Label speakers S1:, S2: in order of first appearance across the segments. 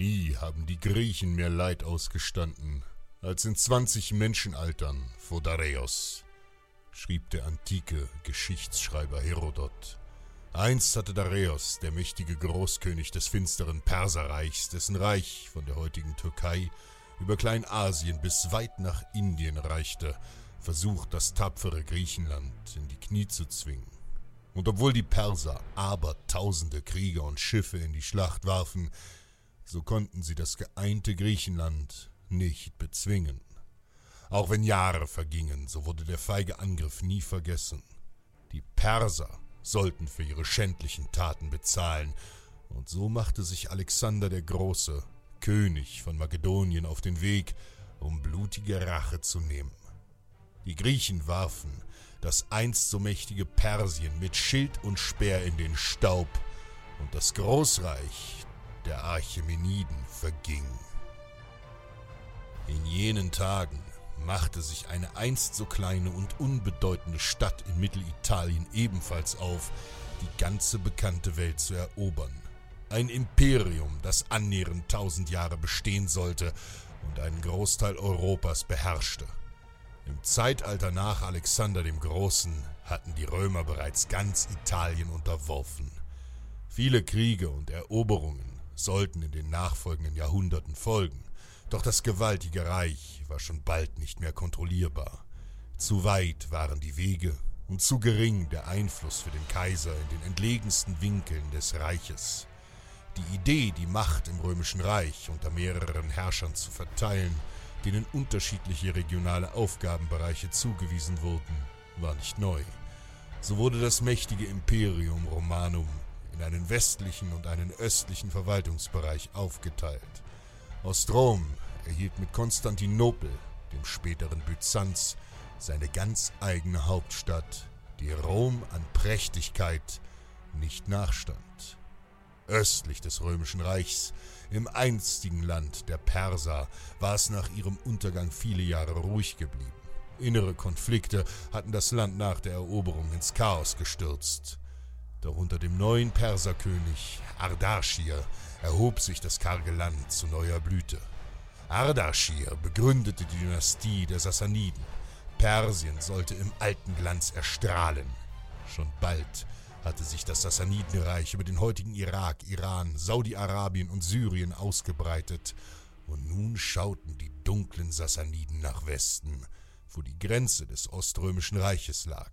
S1: Nie haben die Griechen mehr Leid ausgestanden, als in 20 Menschenaltern vor Dareios, schrieb der antike Geschichtsschreiber Herodot. Einst hatte Dareios, der mächtige Großkönig des finsteren Perserreichs, dessen Reich von der heutigen Türkei über Kleinasien bis weit nach Indien reichte, versucht, das tapfere Griechenland in die Knie zu zwingen. Und obwohl die Perser abertausende Krieger und Schiffe in die Schlacht warfen, so konnten sie das geeinte Griechenland nicht bezwingen. Auch wenn Jahre vergingen, so wurde der feige Angriff nie vergessen. Die Perser sollten für ihre schändlichen Taten bezahlen, und so machte sich Alexander der Große, König von Makedonien, auf den Weg, um blutige Rache zu nehmen. Die Griechen warfen das einst so mächtige Persien mit Schild und Speer in den Staub, und das Großreich der Archemeniden verging. In jenen Tagen machte sich eine einst so kleine und unbedeutende Stadt in Mittelitalien ebenfalls auf, die ganze bekannte Welt zu erobern. Ein Imperium, das annähernd tausend Jahre bestehen sollte und einen Großteil Europas beherrschte. Im Zeitalter nach Alexander dem Großen hatten die Römer bereits ganz Italien unterworfen. Viele Kriege und Eroberungen sollten in den nachfolgenden Jahrhunderten folgen. Doch das gewaltige Reich war schon bald nicht mehr kontrollierbar. Zu weit waren die Wege und zu gering der Einfluss für den Kaiser in den entlegensten Winkeln des Reiches. Die Idee, die Macht im römischen Reich unter mehreren Herrschern zu verteilen, denen unterschiedliche regionale Aufgabenbereiche zugewiesen wurden, war nicht neu. So wurde das mächtige Imperium Romanum in einen westlichen und einen östlichen Verwaltungsbereich aufgeteilt. Ostrom erhielt mit Konstantinopel, dem späteren Byzanz, seine ganz eigene Hauptstadt, die Rom an Prächtigkeit nicht nachstand. Östlich des römischen Reichs, im einstigen Land der Perser, war es nach ihrem Untergang viele Jahre ruhig geblieben. Innere Konflikte hatten das Land nach der Eroberung ins Chaos gestürzt. Doch unter dem neuen Perserkönig Ardaschir erhob sich das karge Land zu neuer Blüte. Ardaschir begründete die Dynastie der Sassaniden. Persien sollte im alten Glanz erstrahlen. Schon bald hatte sich das Sassanidenreich über den heutigen Irak, Iran, Saudi-Arabien und Syrien ausgebreitet, und nun schauten die dunklen Sassaniden nach Westen, wo die Grenze des Oströmischen Reiches lag.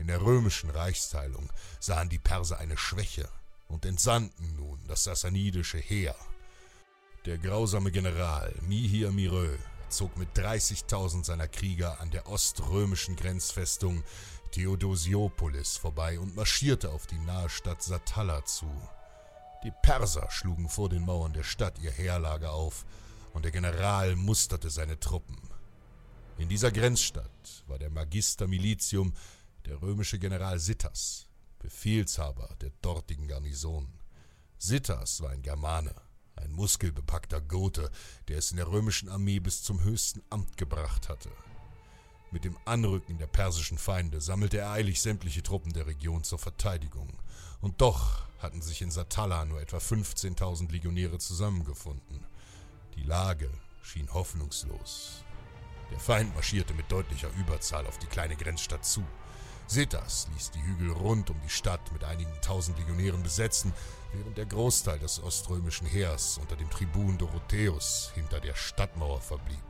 S1: In der römischen Reichsteilung sahen die Perser eine Schwäche und entsandten nun das sassanidische Heer. Der grausame General Mihir Mirö zog mit 30.000 seiner Krieger an der oströmischen Grenzfestung Theodosiopolis vorbei und marschierte auf die nahe Stadt Satalla zu. Die Perser schlugen vor den Mauern der Stadt ihr Heerlager auf, und der General musterte seine Truppen. In dieser Grenzstadt war der Magister Militium der römische General Sittas. Befehlshaber der dortigen Garnison. Sittas war ein Germane, ein muskelbepackter Gote, der es in der römischen Armee bis zum höchsten Amt gebracht hatte. Mit dem Anrücken der persischen Feinde sammelte er eilig sämtliche Truppen der Region zur Verteidigung. Und doch hatten sich in Satalla nur etwa 15.000 Legionäre zusammengefunden. Die Lage schien hoffnungslos. Der Feind marschierte mit deutlicher Überzahl auf die kleine Grenzstadt zu. Setas ließ die Hügel rund um die Stadt mit einigen tausend Legionären besetzen, während der Großteil des oströmischen Heers unter dem Tribun Dorotheus hinter der Stadtmauer verblieb.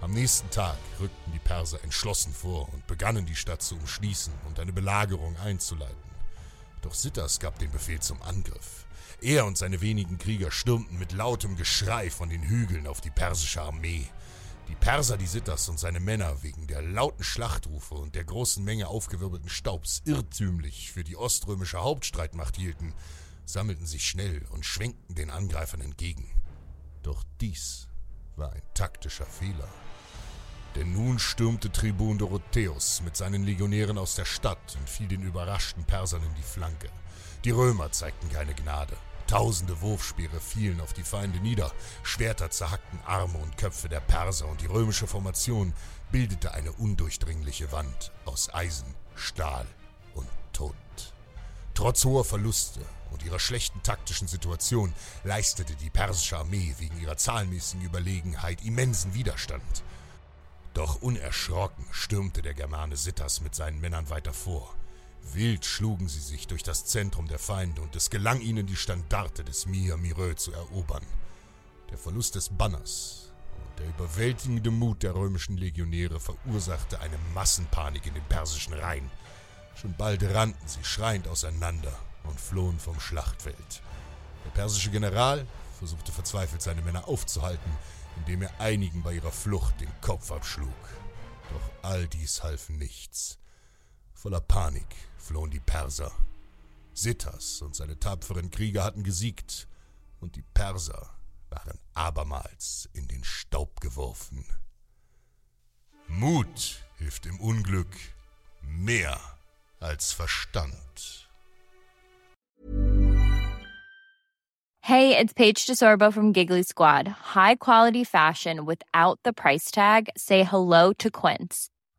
S1: Am nächsten Tag rückten die Perser entschlossen vor und begannen die Stadt zu umschließen und eine Belagerung einzuleiten. Doch Sittas gab den Befehl zum Angriff. Er und seine wenigen Krieger stürmten mit lautem Geschrei von den Hügeln auf die persische Armee. Die Perser, die Sittas und seine Männer wegen der lauten Schlachtrufe und der großen Menge aufgewirbelten Staubs irrtümlich für die oströmische Hauptstreitmacht hielten, sammelten sich schnell und schwenkten den Angreifern entgegen. Doch dies war ein taktischer Fehler. Denn nun stürmte Tribun Dorotheus mit seinen Legionären aus der Stadt und fiel den überraschten Persern in die Flanke. Die Römer zeigten keine Gnade. Tausende Wurfspeere fielen auf die Feinde nieder, Schwerter zerhackten Arme und Köpfe der Perser und die römische Formation bildete eine undurchdringliche Wand aus Eisen, Stahl und Tod. Trotz hoher Verluste und ihrer schlechten taktischen Situation leistete die persische Armee wegen ihrer zahlenmäßigen Überlegenheit immensen Widerstand. Doch unerschrocken stürmte der Germane Sittas mit seinen Männern weiter vor. Wild schlugen sie sich durch das Zentrum der Feinde und es gelang ihnen, die Standarte des Mia Mireux zu erobern. Der Verlust des Banners und der überwältigende Mut der römischen Legionäre verursachte eine Massenpanik in den persischen Reihen. Schon bald rannten sie schreiend auseinander und flohen vom Schlachtfeld. Der persische General versuchte verzweifelt seine Männer aufzuhalten, indem er einigen bei ihrer Flucht den Kopf abschlug. Doch all dies half nichts. Voller Panik flohen die Perser. Sittas und seine tapferen Krieger hatten gesiegt, und die Perser waren abermals in den Staub geworfen. Mut hilft im Unglück mehr als Verstand.
S2: Hey, it's Paige DeSorbo from Giggly Squad. High quality fashion without the price tag. Say hello to Quince.